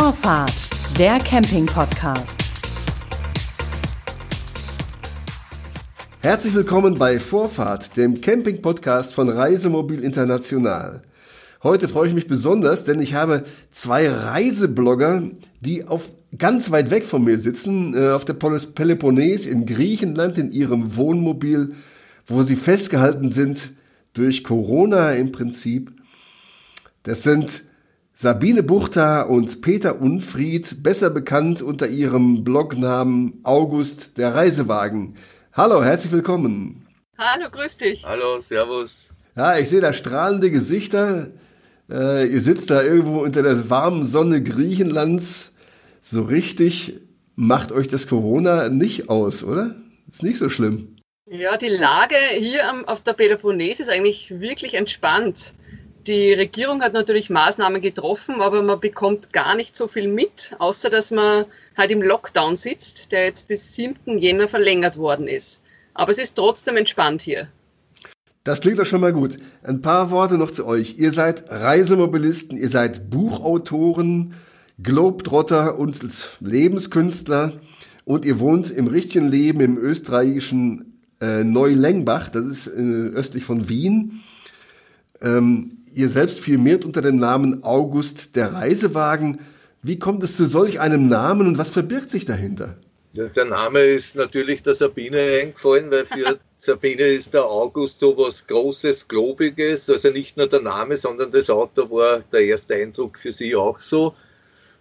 Vorfahrt, der Camping-Podcast. Herzlich willkommen bei Vorfahrt, dem Camping-Podcast von Reisemobil International. Heute freue ich mich besonders, denn ich habe zwei Reiseblogger, die auf ganz weit weg von mir sitzen, äh, auf der Peloponnes in Griechenland in ihrem Wohnmobil, wo sie festgehalten sind durch Corona im Prinzip. Das sind Sabine Buchter und Peter Unfried, besser bekannt unter ihrem Blognamen August der Reisewagen. Hallo, herzlich willkommen. Hallo, grüß dich. Hallo, servus. Ja, ich sehe da strahlende Gesichter. Äh, ihr sitzt da irgendwo unter der warmen Sonne Griechenlands. So richtig macht euch das Corona nicht aus, oder? Ist nicht so schlimm. Ja, die Lage hier auf der Peloponnes ist eigentlich wirklich entspannt. Die Regierung hat natürlich Maßnahmen getroffen, aber man bekommt gar nicht so viel mit, außer dass man halt im Lockdown sitzt, der jetzt bis 7. Jänner verlängert worden ist. Aber es ist trotzdem entspannt hier. Das klingt doch schon mal gut. Ein paar Worte noch zu euch. Ihr seid Reisemobilisten, ihr seid Buchautoren, Globetrotter und Lebenskünstler und ihr wohnt im richtigen Leben im österreichischen äh, Neulengbach, das ist äh, östlich von Wien. Ähm, Ihr selbst firmiert unter dem Namen August der Reisewagen. Wie kommt es zu solch einem Namen und was verbirgt sich dahinter? Der Name ist natürlich der Sabine eingefallen, weil für Sabine ist der August so was Großes, Globiges. Also nicht nur der Name, sondern das Auto war der erste Eindruck für sie auch so.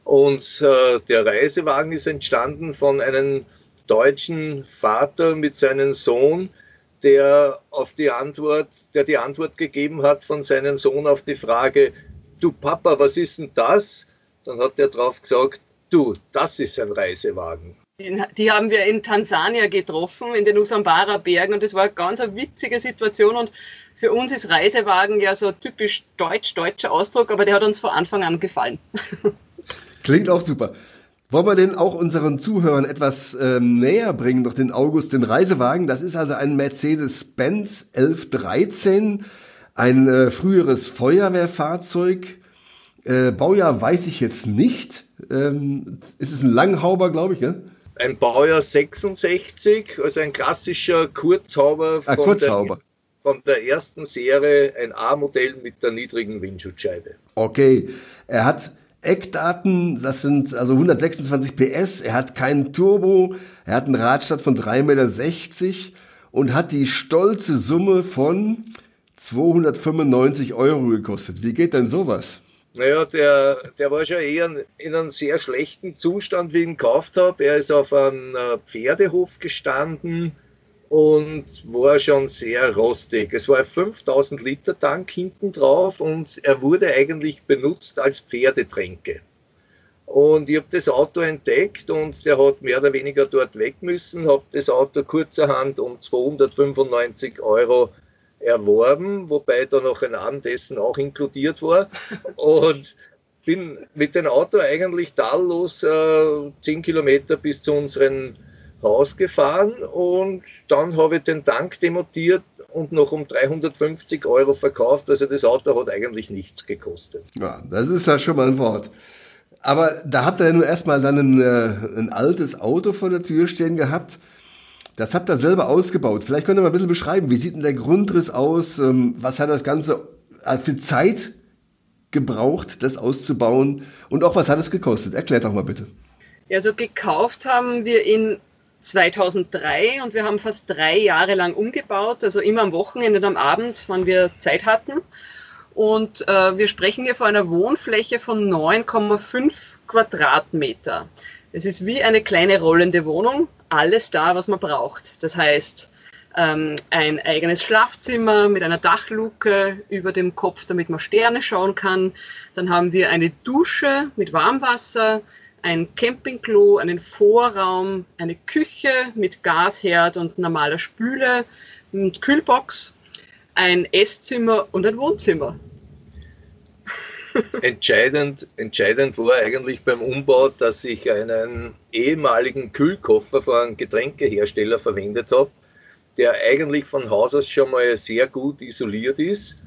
Und äh, der Reisewagen ist entstanden von einem deutschen Vater mit seinem Sohn, der auf die Antwort, der die Antwort gegeben hat von seinem Sohn auf die Frage, du Papa, was ist denn das? Dann hat er drauf gesagt, du, das ist ein Reisewagen. Die haben wir in Tansania getroffen, in den Usambara Bergen und das war eine ganz eine witzige Situation und für uns ist Reisewagen ja so ein typisch deutsch-deutscher Ausdruck, aber der hat uns von Anfang an gefallen. Klingt auch super. Wollen wir den auch unseren Zuhörern etwas ähm, näher bringen, noch den August, den Reisewagen? Das ist also ein Mercedes-Benz 1113, ein äh, früheres Feuerwehrfahrzeug. Äh, Baujahr weiß ich jetzt nicht. Ähm, ist es ein Langhauber, glaube ich, ne? Ein Baujahr 66, also ein klassischer Kurzhauber, ah, Kurzhauber. Der, von der ersten Serie, ein A-Modell mit der niedrigen Windschutzscheibe. Okay, er hat Eckdaten, das sind also 126 PS, er hat keinen Turbo, er hat einen Radstand von 3,60 Meter und hat die stolze Summe von 295 Euro gekostet. Wie geht denn sowas? Naja, der, der war schon eher in einem sehr schlechten Zustand, wie ich ihn gekauft habe. Er ist auf einem äh, Pferdehof gestanden und war schon sehr rostig. Es war ein 5000 Liter Tank hinten drauf und er wurde eigentlich benutzt als Pferdetränke. Und ich habe das Auto entdeckt und der hat mehr oder weniger dort weg müssen, habe das Auto kurzerhand um 295 Euro erworben, wobei da noch ein Abendessen auch inkludiert war. Und bin mit dem Auto eigentlich tadellos äh, 10 Kilometer bis zu unseren rausgefahren und dann habe ich den Tank demontiert und noch um 350 Euro verkauft. Also das Auto hat eigentlich nichts gekostet. Ja, das ist ja schon mal ein Wort. Aber da habt ihr ja nur erstmal dann ein, äh, ein altes Auto vor der Tür stehen gehabt. Das habt ihr selber ausgebaut. Vielleicht könnt ihr mal ein bisschen beschreiben, wie sieht denn der Grundriss aus? Ähm, was hat das Ganze äh, für Zeit gebraucht, das auszubauen? Und auch was hat es gekostet? Erklärt doch mal bitte. Ja, also gekauft haben wir ihn 2003 und wir haben fast drei Jahre lang umgebaut, also immer am Wochenende und am Abend, wann wir Zeit hatten. Und äh, wir sprechen hier von einer Wohnfläche von 9,5 Quadratmeter. Es ist wie eine kleine rollende Wohnung, alles da, was man braucht. Das heißt, ähm, ein eigenes Schlafzimmer mit einer Dachluke über dem Kopf, damit man Sterne schauen kann. Dann haben wir eine Dusche mit Warmwasser, ein Campingklo, einen Vorraum, eine Küche mit Gasherd und normaler Spüle und Kühlbox, ein Esszimmer und ein Wohnzimmer. Entscheidend, entscheidend war eigentlich beim Umbau, dass ich einen ehemaligen Kühlkoffer von einem Getränkehersteller verwendet habe, der eigentlich von Haus aus schon mal sehr gut isoliert ist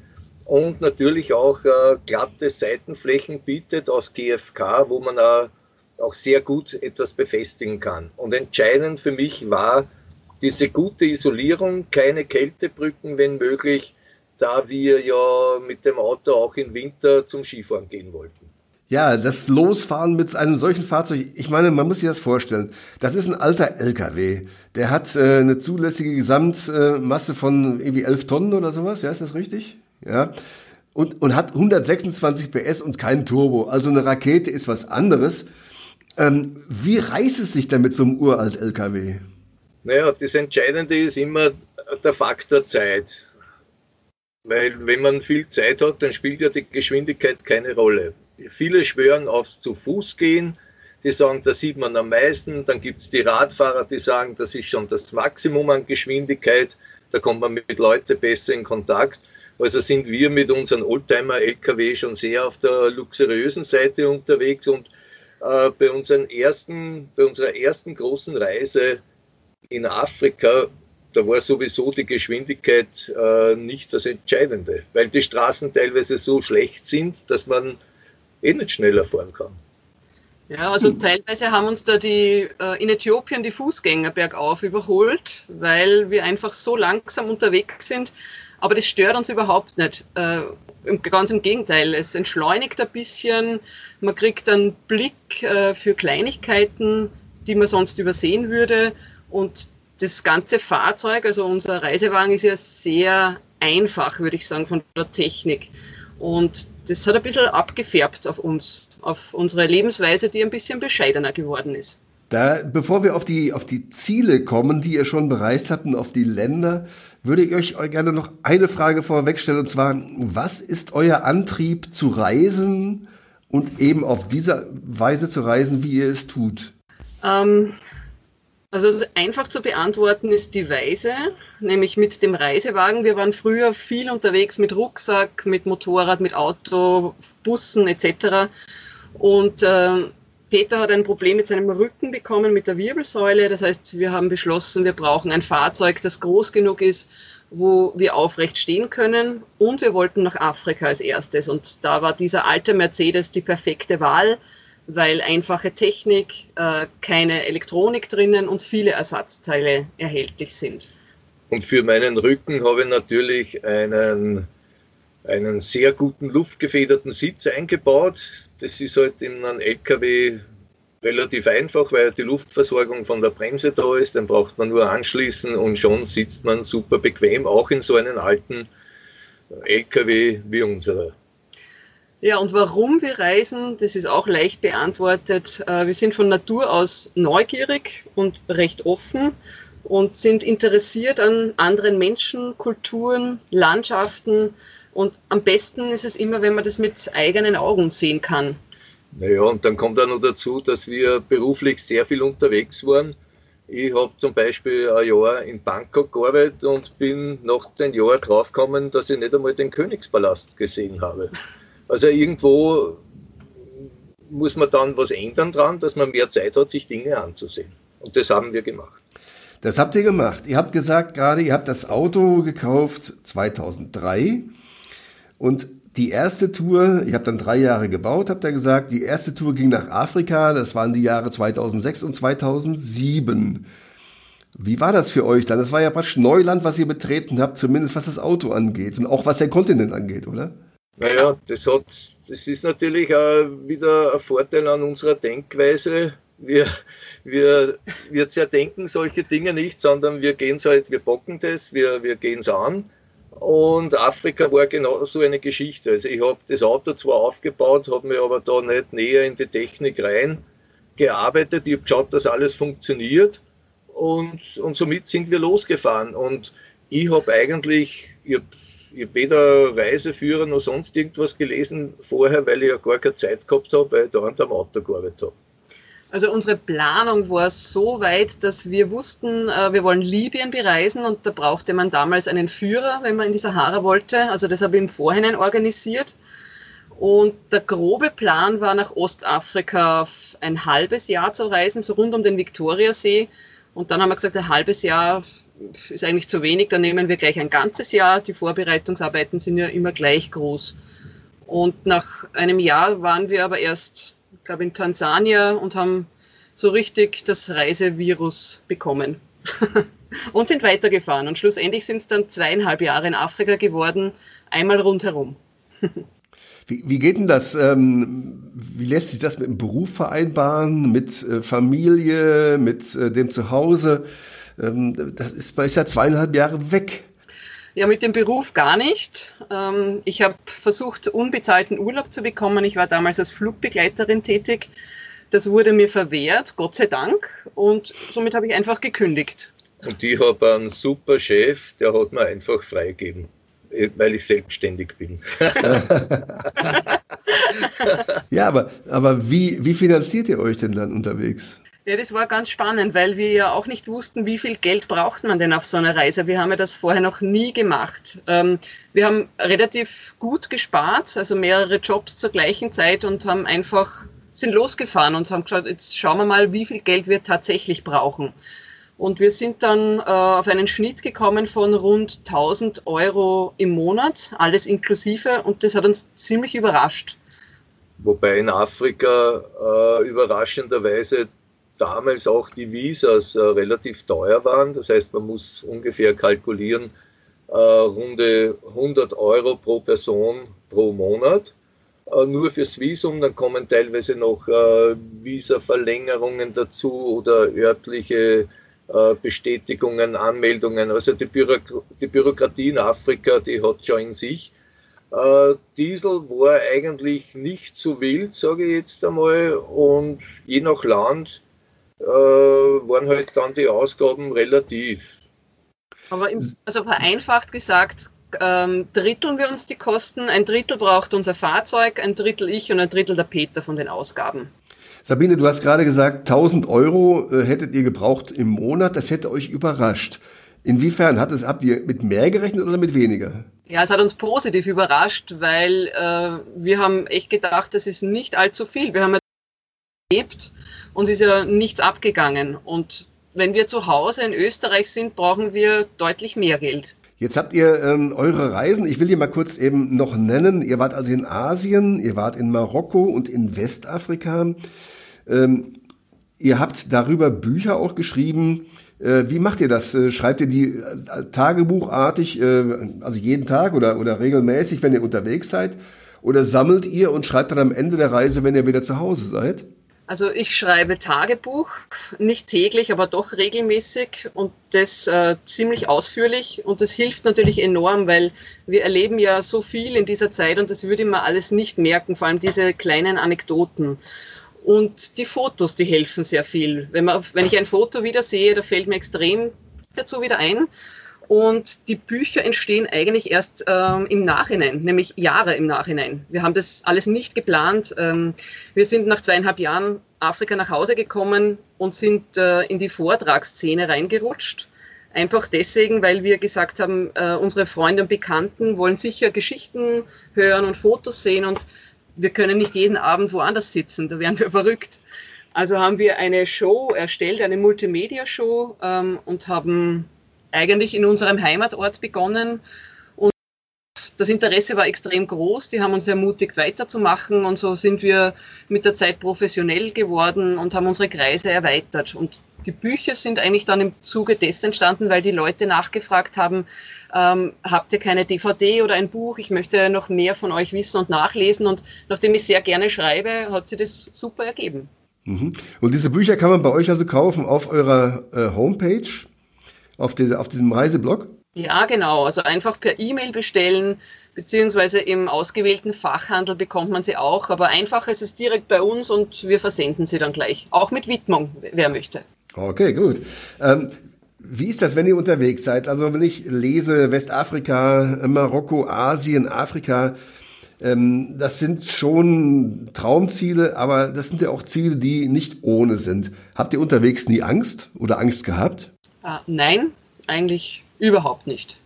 und natürlich auch äh, glatte Seitenflächen bietet aus GFK, wo man äh, auch sehr gut etwas befestigen kann. Und entscheidend für mich war diese gute Isolierung, keine Kältebrücken, wenn möglich, da wir ja mit dem Auto auch im Winter zum Skifahren gehen wollten. Ja, das Losfahren mit einem solchen Fahrzeug, ich meine, man muss sich das vorstellen. Das ist ein alter LKW. Der hat äh, eine zulässige Gesamtmasse von irgendwie 11 Tonnen oder sowas. Ja, ist das richtig? Ja. Und, und hat 126 PS und kein Turbo. Also eine Rakete ist was anderes. Ähm, wie reißt es sich denn mit so einem uralt LKW? Naja, das Entscheidende ist immer der Faktor Zeit. Weil wenn man viel Zeit hat, dann spielt ja die Geschwindigkeit keine Rolle. Viele schwören aufs zu Fuß gehen, die sagen, da sieht man am meisten. Dann gibt es die Radfahrer, die sagen, das ist schon das Maximum an Geschwindigkeit. Da kommt man mit Leuten besser in Kontakt. Also sind wir mit unseren Oldtimer-LKW schon sehr auf der luxuriösen Seite unterwegs und äh, bei, unseren ersten, bei unserer ersten großen Reise in Afrika da war sowieso die Geschwindigkeit äh, nicht das Entscheidende, weil die Straßen teilweise so schlecht sind, dass man eh nicht schneller fahren kann. Ja, also teilweise haben uns da die äh, in Äthiopien die Fußgänger bergauf überholt, weil wir einfach so langsam unterwegs sind. Aber das stört uns überhaupt nicht. Äh, ganz im Gegenteil, es entschleunigt ein bisschen. Man kriegt einen Blick äh, für Kleinigkeiten, die man sonst übersehen würde. Und das ganze Fahrzeug, also unser Reisewagen ist ja sehr einfach, würde ich sagen, von der Technik. Und das hat ein bisschen abgefärbt auf uns, auf unsere Lebensweise, die ein bisschen bescheidener geworden ist. Da, bevor wir auf die, auf die Ziele kommen, die ihr schon bereist habt und auf die Länder, würde ich euch gerne noch eine Frage vorwegstellen, und zwar, was ist euer Antrieb zu reisen und eben auf diese Weise zu reisen, wie ihr es tut? Ähm, also einfach zu beantworten ist die Weise, nämlich mit dem Reisewagen. Wir waren früher viel unterwegs mit Rucksack, mit Motorrad, mit Auto, Bussen etc. Und äh, Peter hat ein Problem mit seinem Rücken bekommen, mit der Wirbelsäule. Das heißt, wir haben beschlossen, wir brauchen ein Fahrzeug, das groß genug ist, wo wir aufrecht stehen können. Und wir wollten nach Afrika als erstes. Und da war dieser alte Mercedes die perfekte Wahl weil einfache Technik, äh, keine Elektronik drinnen und viele Ersatzteile erhältlich sind. Und für meinen Rücken habe ich natürlich einen, einen sehr guten luftgefederten Sitz eingebaut. Das ist halt in einem LKW relativ einfach, weil die Luftversorgung von der Bremse da ist. Dann braucht man nur anschließen und schon sitzt man super bequem, auch in so einem alten LKW wie unserer. Ja, und warum wir reisen, das ist auch leicht beantwortet. Äh, wir sind von Natur aus neugierig und recht offen und sind interessiert an anderen Menschen, Kulturen, Landschaften. Und am besten ist es immer, wenn man das mit eigenen Augen sehen kann. Naja, und dann kommt auch noch dazu, dass wir beruflich sehr viel unterwegs waren. Ich habe zum Beispiel ein Jahr in Bangkok gearbeitet und bin nach dem Jahr draufgekommen, dass ich nicht einmal den Königspalast gesehen habe. Also irgendwo muss man dann was ändern dran, dass man mehr Zeit hat, sich Dinge anzusehen. Und das haben wir gemacht. Das habt ihr gemacht. Ihr habt gesagt gerade, ihr habt das Auto gekauft 2003 und die erste Tour, ihr habt dann drei Jahre gebaut, habt ihr gesagt, die erste Tour ging nach Afrika, das waren die Jahre 2006 und 2007. Wie war das für euch dann? Das war ja praktisch Neuland, was ihr betreten habt, zumindest was das Auto angeht und auch was der Kontinent angeht, oder? Naja, das, hat, das ist natürlich auch wieder ein Vorteil an unserer Denkweise. Wir, wir, wir zerdenken solche Dinge nicht, sondern wir gehen halt, wir bocken das, wir, wir gehen es an. Und Afrika war genau so eine Geschichte. Also ich habe das Auto zwar aufgebaut, habe mir aber da nicht näher in die Technik rein gearbeitet. Ich habe geschaut, dass alles funktioniert. Und, und somit sind wir losgefahren. Und ich habe eigentlich, ich habe ich habe weder Reiseführer noch sonst irgendwas gelesen vorher, weil ich ja gar keine Zeit gehabt habe, weil ich da am Auto gearbeitet habe. Also unsere Planung war so weit, dass wir wussten, äh, wir wollen Libyen bereisen und da brauchte man damals einen Führer, wenn man in die Sahara wollte. Also das habe ich im Vorhinein organisiert. Und der grobe Plan war, nach Ostafrika ein halbes Jahr zu reisen, so rund um den Viktoriasee. Und dann haben wir gesagt, ein halbes Jahr ist eigentlich zu wenig, dann nehmen wir gleich ein ganzes Jahr. Die Vorbereitungsarbeiten sind ja immer gleich groß. Und nach einem Jahr waren wir aber erst, glaube, in Tansania und haben so richtig das Reisevirus bekommen. und sind weitergefahren. Und schlussendlich sind es dann zweieinhalb Jahre in Afrika geworden, einmal rundherum. Wie, wie geht denn das? Ähm, wie lässt sich das mit dem Beruf vereinbaren, mit äh, Familie, mit äh, dem Zuhause? Ähm, das ist, man ist ja zweieinhalb Jahre weg. Ja, mit dem Beruf gar nicht. Ähm, ich habe versucht, unbezahlten Urlaub zu bekommen. Ich war damals als Flugbegleiterin tätig. Das wurde mir verwehrt, Gott sei Dank. Und somit habe ich einfach gekündigt. Und ich habe einen super Chef, der hat mir einfach freigegeben, weil ich selbstständig bin. ja, aber, aber wie, wie finanziert ihr euch denn dann unterwegs? Ja, das war ganz spannend, weil wir ja auch nicht wussten, wie viel Geld braucht man denn auf so einer Reise. Wir haben ja das vorher noch nie gemacht. Ähm, wir haben relativ gut gespart, also mehrere Jobs zur gleichen Zeit und haben einfach sind losgefahren und haben gesagt, jetzt schauen wir mal, wie viel Geld wir tatsächlich brauchen. Und wir sind dann äh, auf einen Schnitt gekommen von rund 1000 Euro im Monat, alles inklusive, und das hat uns ziemlich überrascht. Wobei in Afrika äh, überraschenderweise damals auch die Visas äh, relativ teuer waren. Das heißt, man muss ungefähr kalkulieren, äh, runde 100 Euro pro Person pro Monat. Äh, nur fürs Visum, dann kommen teilweise noch äh, Visa-Verlängerungen dazu oder örtliche äh, Bestätigungen, Anmeldungen. Also die, Bürok die Bürokratie in Afrika, die hat schon in sich. Äh, Diesel war eigentlich nicht so wild, sage ich jetzt einmal, und je nach Land waren halt dann die Ausgaben relativ. Aber im, also vereinfacht gesagt, ähm, dritteln wir uns die Kosten. Ein Drittel braucht unser Fahrzeug, ein Drittel ich und ein Drittel der Peter von den Ausgaben. Sabine, du hast gerade gesagt, 1000 Euro äh, hättet ihr gebraucht im Monat. Das hätte euch überrascht. Inwiefern hat es, habt ihr mit mehr gerechnet oder mit weniger? Ja, es hat uns positiv überrascht, weil äh, wir haben echt gedacht, das ist nicht allzu viel. Wir haben ja erlebt, uns ist ja nichts abgegangen. Und wenn wir zu Hause in Österreich sind, brauchen wir deutlich mehr Geld. Jetzt habt ihr ähm, eure Reisen, ich will die mal kurz eben noch nennen. Ihr wart also in Asien, ihr wart in Marokko und in Westafrika. Ähm, ihr habt darüber Bücher auch geschrieben. Äh, wie macht ihr das? Äh, schreibt ihr die äh, tagebuchartig, äh, also jeden Tag oder, oder regelmäßig, wenn ihr unterwegs seid? Oder sammelt ihr und schreibt dann am Ende der Reise, wenn ihr wieder zu Hause seid? Also ich schreibe Tagebuch, nicht täglich, aber doch regelmäßig und das äh, ziemlich ausführlich und das hilft natürlich enorm, weil wir erleben ja so viel in dieser Zeit und das würde man alles nicht merken, vor allem diese kleinen Anekdoten. Und die Fotos, die helfen sehr viel. Wenn, man, wenn ich ein Foto wieder sehe, da fällt mir extrem dazu wieder ein. Und die Bücher entstehen eigentlich erst ähm, im Nachhinein, nämlich Jahre im Nachhinein. Wir haben das alles nicht geplant. Ähm, wir sind nach zweieinhalb Jahren Afrika nach Hause gekommen und sind äh, in die Vortragsszene reingerutscht. Einfach deswegen, weil wir gesagt haben, äh, unsere Freunde und Bekannten wollen sicher Geschichten hören und Fotos sehen und wir können nicht jeden Abend woanders sitzen, da wären wir verrückt. Also haben wir eine Show erstellt, eine Multimedia-Show ähm, und haben eigentlich in unserem Heimatort begonnen. Und das Interesse war extrem groß. Die haben uns ermutigt, weiterzumachen. Und so sind wir mit der Zeit professionell geworden und haben unsere Kreise erweitert. Und die Bücher sind eigentlich dann im Zuge dessen entstanden, weil die Leute nachgefragt haben, ähm, habt ihr keine DVD oder ein Buch? Ich möchte noch mehr von euch wissen und nachlesen. Und nachdem ich sehr gerne schreibe, hat sich das super ergeben. Mhm. Und diese Bücher kann man bei euch also kaufen auf eurer äh, Homepage? Auf, diese, auf diesem Reiseblog? Ja, genau. Also einfach per E-Mail bestellen, beziehungsweise im ausgewählten Fachhandel bekommt man sie auch. Aber einfach ist es direkt bei uns und wir versenden sie dann gleich. Auch mit Widmung, wer möchte. Okay, gut. Ähm, wie ist das, wenn ihr unterwegs seid? Also wenn ich lese Westafrika, Marokko, Asien, Afrika, ähm, das sind schon Traumziele, aber das sind ja auch Ziele, die nicht ohne sind. Habt ihr unterwegs nie Angst oder Angst gehabt? Äh, nein, eigentlich überhaupt nicht.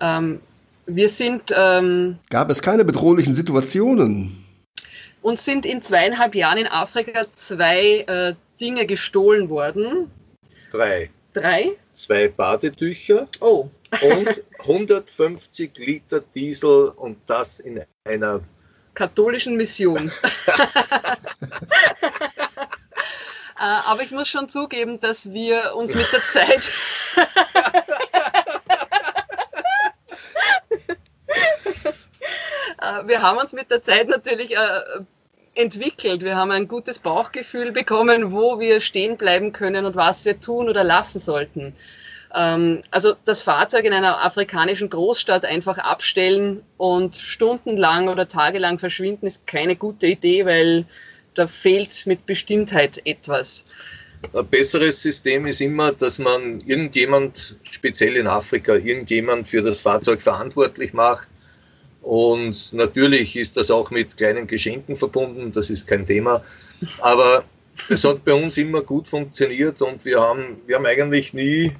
Ähm, wir sind. Ähm, Gab es keine bedrohlichen Situationen? Uns sind in zweieinhalb Jahren in Afrika zwei äh, Dinge gestohlen worden. Drei. Drei? zwei Badetücher Oh, und 150 Liter Diesel und das in einer katholischen Mission. Äh, Aber ich muss schon zugeben, dass wir uns mit der Zeit. Äh, wir haben uns mit der Zeit natürlich äh, entwickelt. Wir haben ein gutes Bauchgefühl bekommen, wo wir stehen bleiben können und was wir tun oder lassen sollten. Ähm, Also das Fahrzeug in einer afrikanischen Großstadt einfach abstellen und stundenlang oder tagelang verschwinden, ist keine gute Idee, weil da fehlt mit Bestimmtheit etwas. Ein besseres System ist immer, dass man irgendjemand, speziell in Afrika, irgendjemand für das Fahrzeug verantwortlich macht. Und natürlich ist das auch mit kleinen Geschenken verbunden, das ist kein Thema. Aber es hat bei uns immer gut funktioniert und wir haben, wir haben eigentlich nie,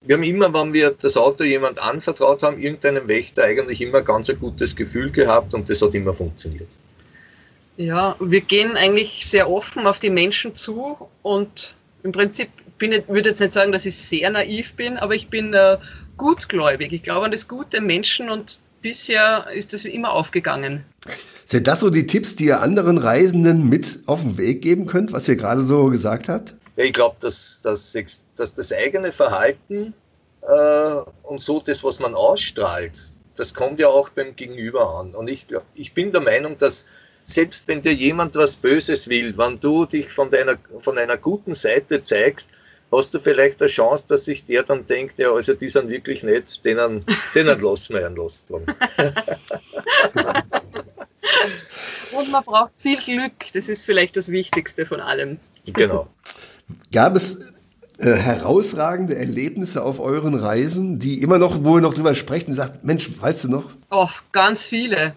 wir haben immer, wenn wir das Auto jemand anvertraut haben, irgendeinem Wächter, eigentlich immer ganz ein gutes Gefühl gehabt und das hat immer funktioniert. Ja, wir gehen eigentlich sehr offen auf die Menschen zu und im Prinzip bin ich, würde jetzt nicht sagen, dass ich sehr naiv bin, aber ich bin äh, gutgläubig. Ich glaube an das Gute Menschen und bisher ist das immer aufgegangen. Sind das so die Tipps, die ihr anderen Reisenden mit auf den Weg geben könnt, was ihr gerade so gesagt habt? Ja, ich glaube, dass, dass, dass das eigene Verhalten äh, und so das, was man ausstrahlt, das kommt ja auch beim Gegenüber an. Und ich, glaub, ich bin der Meinung, dass selbst wenn dir jemand was Böses will, wenn du dich von, deiner, von einer guten Seite zeigst, hast du vielleicht eine Chance, dass sich der dann denkt, ja, also die sind wirklich nett, denen, denen lassen wir einen Lust dran. Und man braucht viel Glück. Das ist vielleicht das Wichtigste von allem. Genau. Gab es äh, herausragende Erlebnisse auf euren Reisen, die immer noch, wo ihr noch drüber sprecht und sagt, Mensch, weißt du noch? Oh, ganz viele.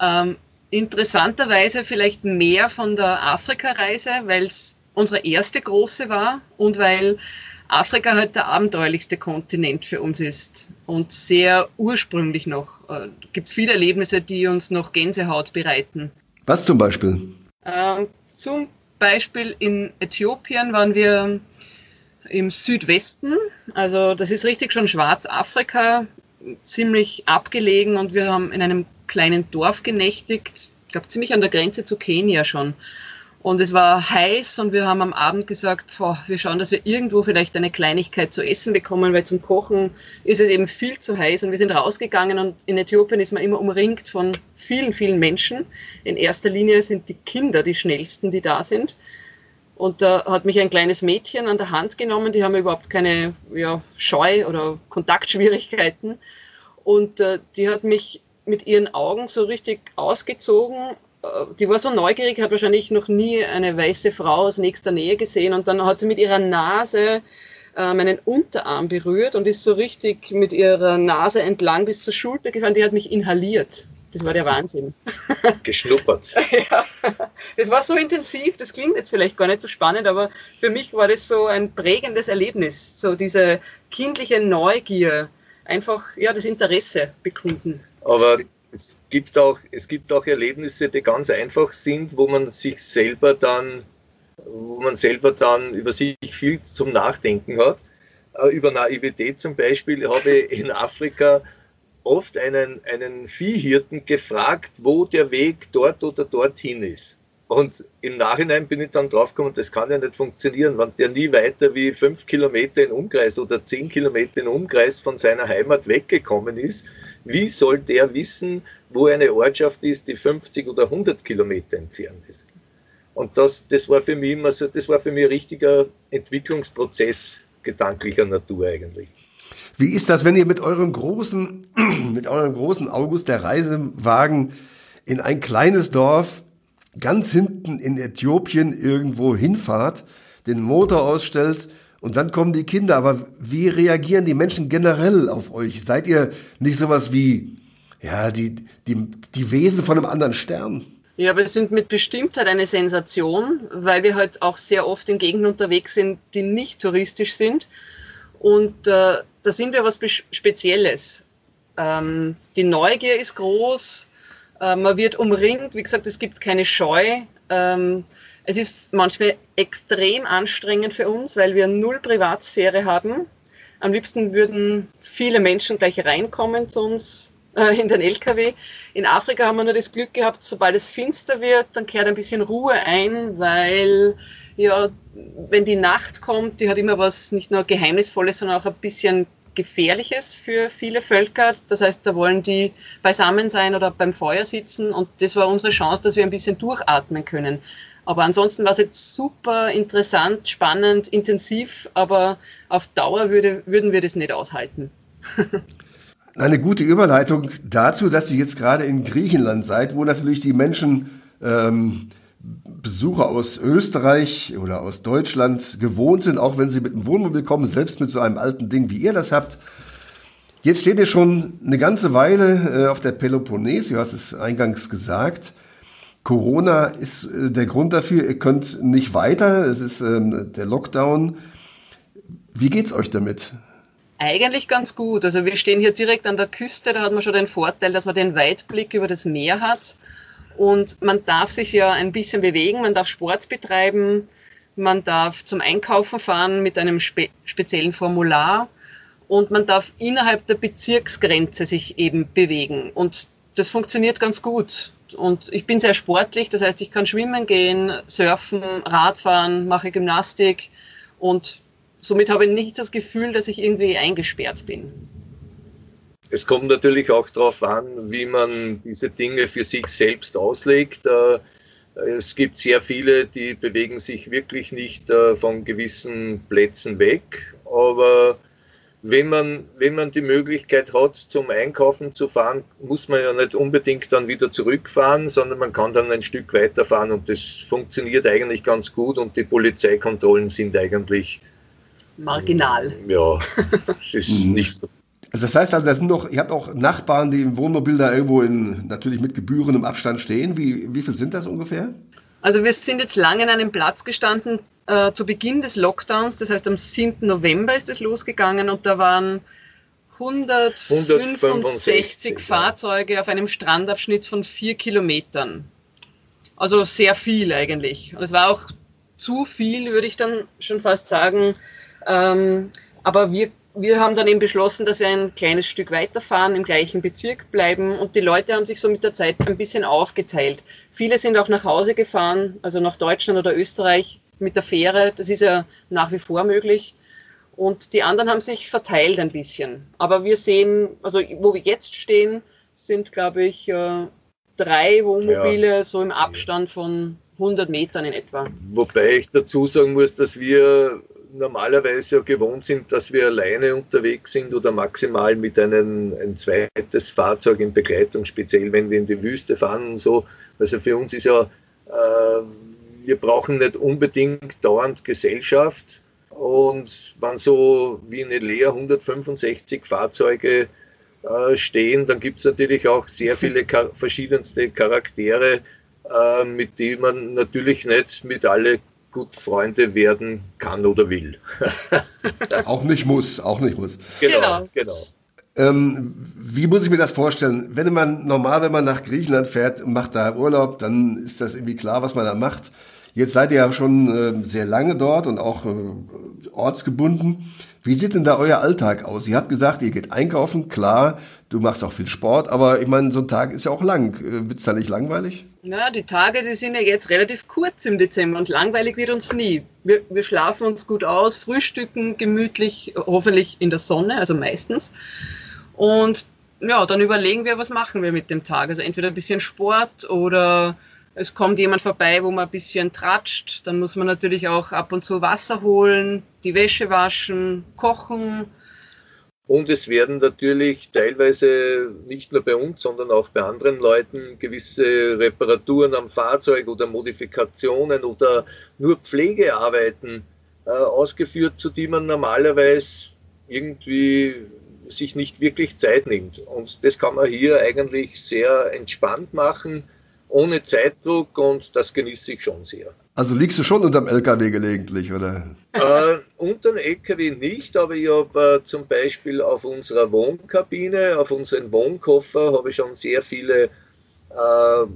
Ähm, interessanterweise vielleicht mehr von der Afrika-Reise, weil es unsere erste große war und weil Afrika halt der abenteuerlichste Kontinent für uns ist und sehr ursprünglich noch. Äh, Gibt es viele Erlebnisse, die uns noch Gänsehaut bereiten. Was zum Beispiel? Ähm, zum Beispiel in Äthiopien waren wir im Südwesten, also das ist richtig schon Schwarzafrika, ziemlich abgelegen und wir haben in einem kleinen Dorf genächtigt, ich glaube ziemlich an der Grenze zu Kenia schon. Und es war heiß und wir haben am Abend gesagt, boah, wir schauen, dass wir irgendwo vielleicht eine Kleinigkeit zu essen bekommen, weil zum Kochen ist es eben viel zu heiß. Und wir sind rausgegangen und in Äthiopien ist man immer umringt von vielen, vielen Menschen. In erster Linie sind die Kinder die schnellsten, die da sind. Und da hat mich ein kleines Mädchen an der Hand genommen, die haben überhaupt keine ja, Scheu oder Kontaktschwierigkeiten. Und äh, die hat mich mit ihren Augen so richtig ausgezogen. Äh, Die war so neugierig, hat wahrscheinlich noch nie eine weiße Frau aus nächster Nähe gesehen. Und dann hat sie mit ihrer Nase äh, meinen Unterarm berührt und ist so richtig mit ihrer Nase entlang bis zur Schulter gefahren. Die hat mich inhaliert. Das war der Wahnsinn. Geschnuppert. Ja, das war so intensiv, das klingt jetzt vielleicht gar nicht so spannend, aber für mich war das so ein prägendes Erlebnis, so diese kindliche Neugier, einfach ja das Interesse bekunden. Aber es gibt auch, es gibt auch Erlebnisse, die ganz einfach sind, wo man sich selber dann, wo man selber dann über sich viel zum Nachdenken hat. Äh, Über Naivität zum Beispiel habe ich in Afrika oft einen, einen Viehhirten gefragt, wo der Weg dort oder dorthin ist. Und im Nachhinein bin ich dann draufgekommen, das kann ja nicht funktionieren, wenn der nie weiter wie fünf Kilometer in Umkreis oder zehn Kilometer in Umkreis von seiner Heimat weggekommen ist. Wie soll der wissen, wo eine Ortschaft ist, die 50 oder 100 Kilometer entfernt ist? Und das, das war für mich immer so, das war für mich ein richtiger Entwicklungsprozess gedanklicher Natur eigentlich. Wie ist das, wenn ihr mit eurem großen, mit eurem großen August der Reisewagen in ein kleines Dorf ganz hinten in Äthiopien irgendwo hinfahrt, den Motor ausstellt und dann kommen die Kinder. Aber wie reagieren die Menschen generell auf euch? Seid ihr nicht sowas wie, ja, die, die, die Wesen von einem anderen Stern? Ja, wir sind mit Bestimmtheit eine Sensation, weil wir halt auch sehr oft in Gegenden unterwegs sind, die nicht touristisch sind. Und äh, da sind wir was Spezielles. Ähm, die Neugier ist groß. Äh, man wird umringt, wie gesagt, es gibt keine Scheu. Ähm, es ist manchmal extrem anstrengend für uns, weil wir null Privatsphäre haben. Am liebsten würden viele Menschen gleich reinkommen zu uns äh, in den LKW. In Afrika haben wir nur das Glück gehabt, sobald es finster wird, dann kehrt ein bisschen Ruhe ein, weil ja, wenn die Nacht kommt, die hat immer was nicht nur Geheimnisvolles, sondern auch ein bisschen Gefährliches für viele Völker. Das heißt, da wollen die beisammen sein oder beim Feuer sitzen und das war unsere Chance, dass wir ein bisschen durchatmen können. Aber ansonsten war es jetzt super interessant, spannend, intensiv, aber auf Dauer würde, würden wir das nicht aushalten. Eine gute Überleitung dazu, dass Sie jetzt gerade in Griechenland seid, wo natürlich die Menschen ähm, Besucher aus Österreich oder aus Deutschland gewohnt sind, auch wenn sie mit dem Wohnmobil kommen, selbst mit so einem alten Ding, wie ihr das habt. Jetzt steht ihr schon eine ganze Weile äh, auf der Peloponnes, du hast es eingangs gesagt. Corona ist äh, der Grund dafür, ihr könnt nicht weiter, es ist ähm, der Lockdown. Wie geht's euch damit? Eigentlich ganz gut. Also wir stehen hier direkt an der Küste, da hat man schon den Vorteil, dass man den Weitblick über das Meer hat. Und man darf sich ja ein bisschen bewegen, man darf Sport betreiben, man darf zum Einkaufen fahren mit einem spe speziellen Formular und man darf innerhalb der Bezirksgrenze sich eben bewegen. Und das funktioniert ganz gut. Und ich bin sehr sportlich, das heißt, ich kann schwimmen gehen, surfen, Radfahren, mache Gymnastik und somit habe ich nicht das Gefühl, dass ich irgendwie eingesperrt bin. Es kommt natürlich auch darauf an, wie man diese Dinge für sich selbst auslegt. Äh, es gibt sehr viele, die bewegen sich wirklich nicht äh, von gewissen Plätzen weg. Aber wenn man, wenn man die Möglichkeit hat, zum Einkaufen zu fahren, muss man ja nicht unbedingt dann wieder zurückfahren, sondern man kann dann ein Stück weiterfahren und das funktioniert eigentlich ganz gut und die Polizeikontrollen sind eigentlich marginal. Ja, es ist mhm. nicht so. Also das heißt also, das sind noch, ihr habt auch Nachbarn, die im Wohnmobil da irgendwo in, natürlich mit Gebühren im Abstand stehen. Wie, wie viel sind das ungefähr? Also wir sind jetzt lange an einem Platz gestanden, äh, zu Beginn des Lockdowns, das heißt am 7. November ist es losgegangen und da waren 165, 165 Fahrzeuge ja. auf einem Strandabschnitt von vier Kilometern. Also sehr viel eigentlich. Und es war auch zu viel, würde ich dann schon fast sagen. Ähm, aber wir, wir haben dann eben beschlossen, dass wir ein kleines Stück weiterfahren, im gleichen Bezirk bleiben und die Leute haben sich so mit der Zeit ein bisschen aufgeteilt. Viele sind auch nach Hause gefahren, also nach Deutschland oder Österreich mit der Fähre. Das ist ja nach wie vor möglich. Und die anderen haben sich verteilt ein bisschen. Aber wir sehen, also wo wir jetzt stehen, sind, glaube ich, äh, drei Wohnmobile ja. so im Abstand von 100 Metern in etwa. Wobei ich dazu sagen muss, dass wir normalerweise ja gewohnt sind, dass wir alleine unterwegs sind oder maximal mit einem ein zweites Fahrzeug in Begleitung, speziell wenn wir in die Wüste fahren und so. Also für uns ist ja, äh, wir brauchen nicht unbedingt dauernd Gesellschaft. Und wenn so wie in Lea 165 Fahrzeuge äh, stehen, dann gibt es natürlich auch sehr viele verschiedenste Charaktere, äh, mit denen man natürlich nicht mit alle gut Freunde werden kann oder will. auch nicht muss, auch nicht muss. Genau, genau. genau. Ähm, wie muss ich mir das vorstellen? Wenn man normal, wenn man nach Griechenland fährt und macht da Urlaub, dann ist das irgendwie klar, was man da macht. Jetzt seid ihr ja schon äh, sehr lange dort und auch äh, ortsgebunden. Wie sieht denn da euer Alltag aus? Ihr habt gesagt, ihr geht einkaufen, klar, du machst auch viel Sport, aber ich meine, so ein Tag ist ja auch lang. Äh, Wird es da nicht langweilig? Na, die Tage, die sind ja jetzt relativ kurz im Dezember und langweilig wird uns nie. Wir, wir schlafen uns gut aus, frühstücken gemütlich, hoffentlich in der Sonne, also meistens. Und ja, dann überlegen wir, was machen wir mit dem Tag. Also entweder ein bisschen Sport oder es kommt jemand vorbei, wo man ein bisschen tratscht. Dann muss man natürlich auch ab und zu Wasser holen, die Wäsche waschen, kochen. Und es werden natürlich teilweise nicht nur bei uns, sondern auch bei anderen Leuten gewisse Reparaturen am Fahrzeug oder Modifikationen oder nur Pflegearbeiten äh, ausgeführt, zu die man normalerweise irgendwie sich nicht wirklich Zeit nimmt. Und das kann man hier eigentlich sehr entspannt machen ohne Zeitdruck und das genieße ich schon sehr. Also liegst du schon unterm LKW gelegentlich, oder? Äh, unter dem LKW nicht, aber ich habe äh, zum Beispiel auf unserer Wohnkabine, auf unseren Wohnkoffer, habe ich schon sehr viele äh,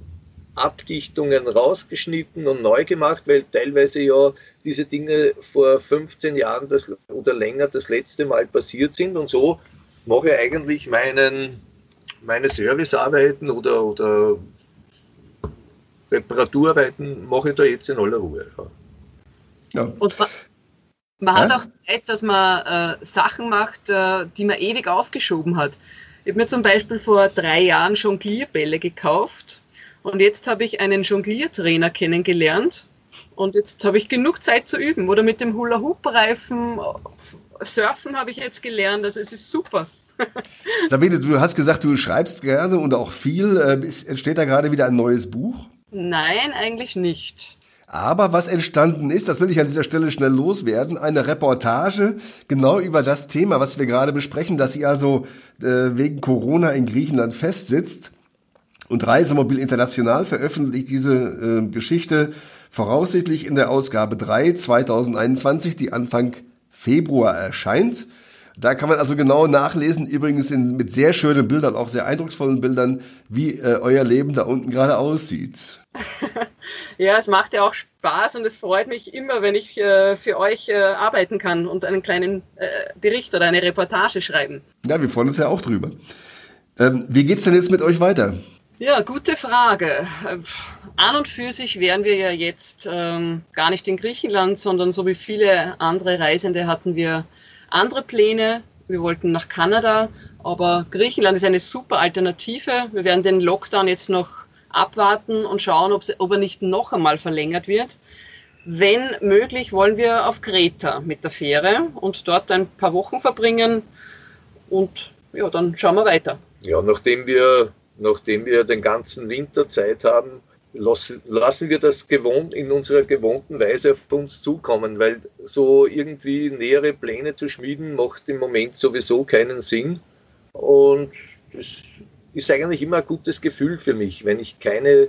Abdichtungen rausgeschnitten und neu gemacht, weil teilweise ja diese Dinge vor 15 Jahren das, oder länger das letzte Mal passiert sind. Und so mache ich eigentlich meinen, meine Servicearbeiten oder, oder Reparaturarbeiten mache ich da jetzt in aller Ruhe. Ja. ja. Und man, man ja? hat auch Zeit, dass man äh, Sachen macht, äh, die man ewig aufgeschoben hat. Ich habe mir zum Beispiel vor drei Jahren Jonglierbälle gekauft und jetzt habe ich einen Jongliertrainer kennengelernt und jetzt habe ich genug Zeit zu üben. Oder mit dem Hula-Hoop-Reifen, Surfen habe ich jetzt gelernt. Also es ist super. Sabine, du hast gesagt, du schreibst gerne und auch viel. Äh, entsteht da gerade wieder ein neues Buch? Nein, eigentlich nicht. Aber was entstanden ist, das will ich an dieser Stelle schnell loswerden, eine Reportage genau über das Thema, was wir gerade besprechen, dass sie also äh, wegen Corona in Griechenland festsitzt. Und Reisemobil International veröffentlicht diese äh, Geschichte voraussichtlich in der Ausgabe 3 2021, die Anfang Februar erscheint. Da kann man also genau nachlesen, übrigens in, mit sehr schönen Bildern, auch sehr eindrucksvollen Bildern, wie äh, euer Leben da unten gerade aussieht. ja, es macht ja auch Spaß und es freut mich immer, wenn ich äh, für euch äh, arbeiten kann und einen kleinen äh, Bericht oder eine Reportage schreiben. Ja, wir freuen uns ja auch drüber. Ähm, wie geht's denn jetzt mit euch weiter? Ja, gute Frage. An und für sich wären wir ja jetzt ähm, gar nicht in Griechenland, sondern so wie viele andere Reisende hatten wir andere Pläne. Wir wollten nach Kanada, aber Griechenland ist eine super Alternative. Wir werden den Lockdown jetzt noch abwarten und schauen, ob er nicht noch einmal verlängert wird. Wenn möglich, wollen wir auf Kreta mit der Fähre und dort ein paar Wochen verbringen und ja, dann schauen wir weiter. Ja, nachdem wir, nachdem wir den ganzen Winter Zeit haben, lassen wir das gewohnt, in unserer gewohnten Weise auf uns zukommen, weil so irgendwie nähere Pläne zu schmieden macht im Moment sowieso keinen Sinn. Und das ist eigentlich immer ein gutes Gefühl für mich, wenn ich keine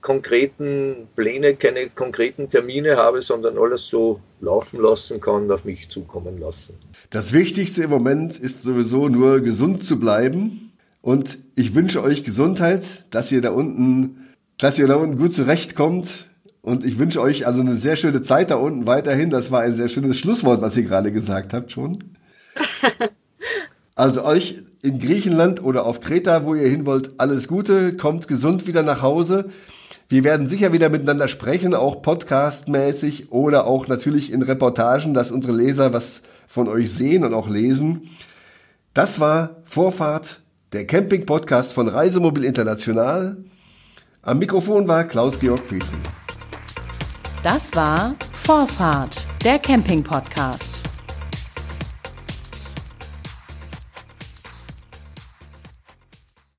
konkreten Pläne, keine konkreten Termine habe, sondern alles so laufen lassen kann, auf mich zukommen lassen. Das Wichtigste im Moment ist sowieso nur gesund zu bleiben. Und ich wünsche euch Gesundheit, dass ihr da unten dass ihr da unten gut zurechtkommt. Und ich wünsche euch also eine sehr schöne Zeit da unten weiterhin. Das war ein sehr schönes Schlusswort, was ihr gerade gesagt habt schon. Also euch in Griechenland oder auf Kreta, wo ihr hin wollt, alles Gute, kommt gesund wieder nach Hause. Wir werden sicher wieder miteinander sprechen, auch podcastmäßig oder auch natürlich in Reportagen, dass unsere Leser was von euch sehen und auch lesen. Das war Vorfahrt, der Camping-Podcast von Reisemobil International. Am Mikrofon war Klaus-Georg Petri. Das war Vorfahrt, der Camping-Podcast.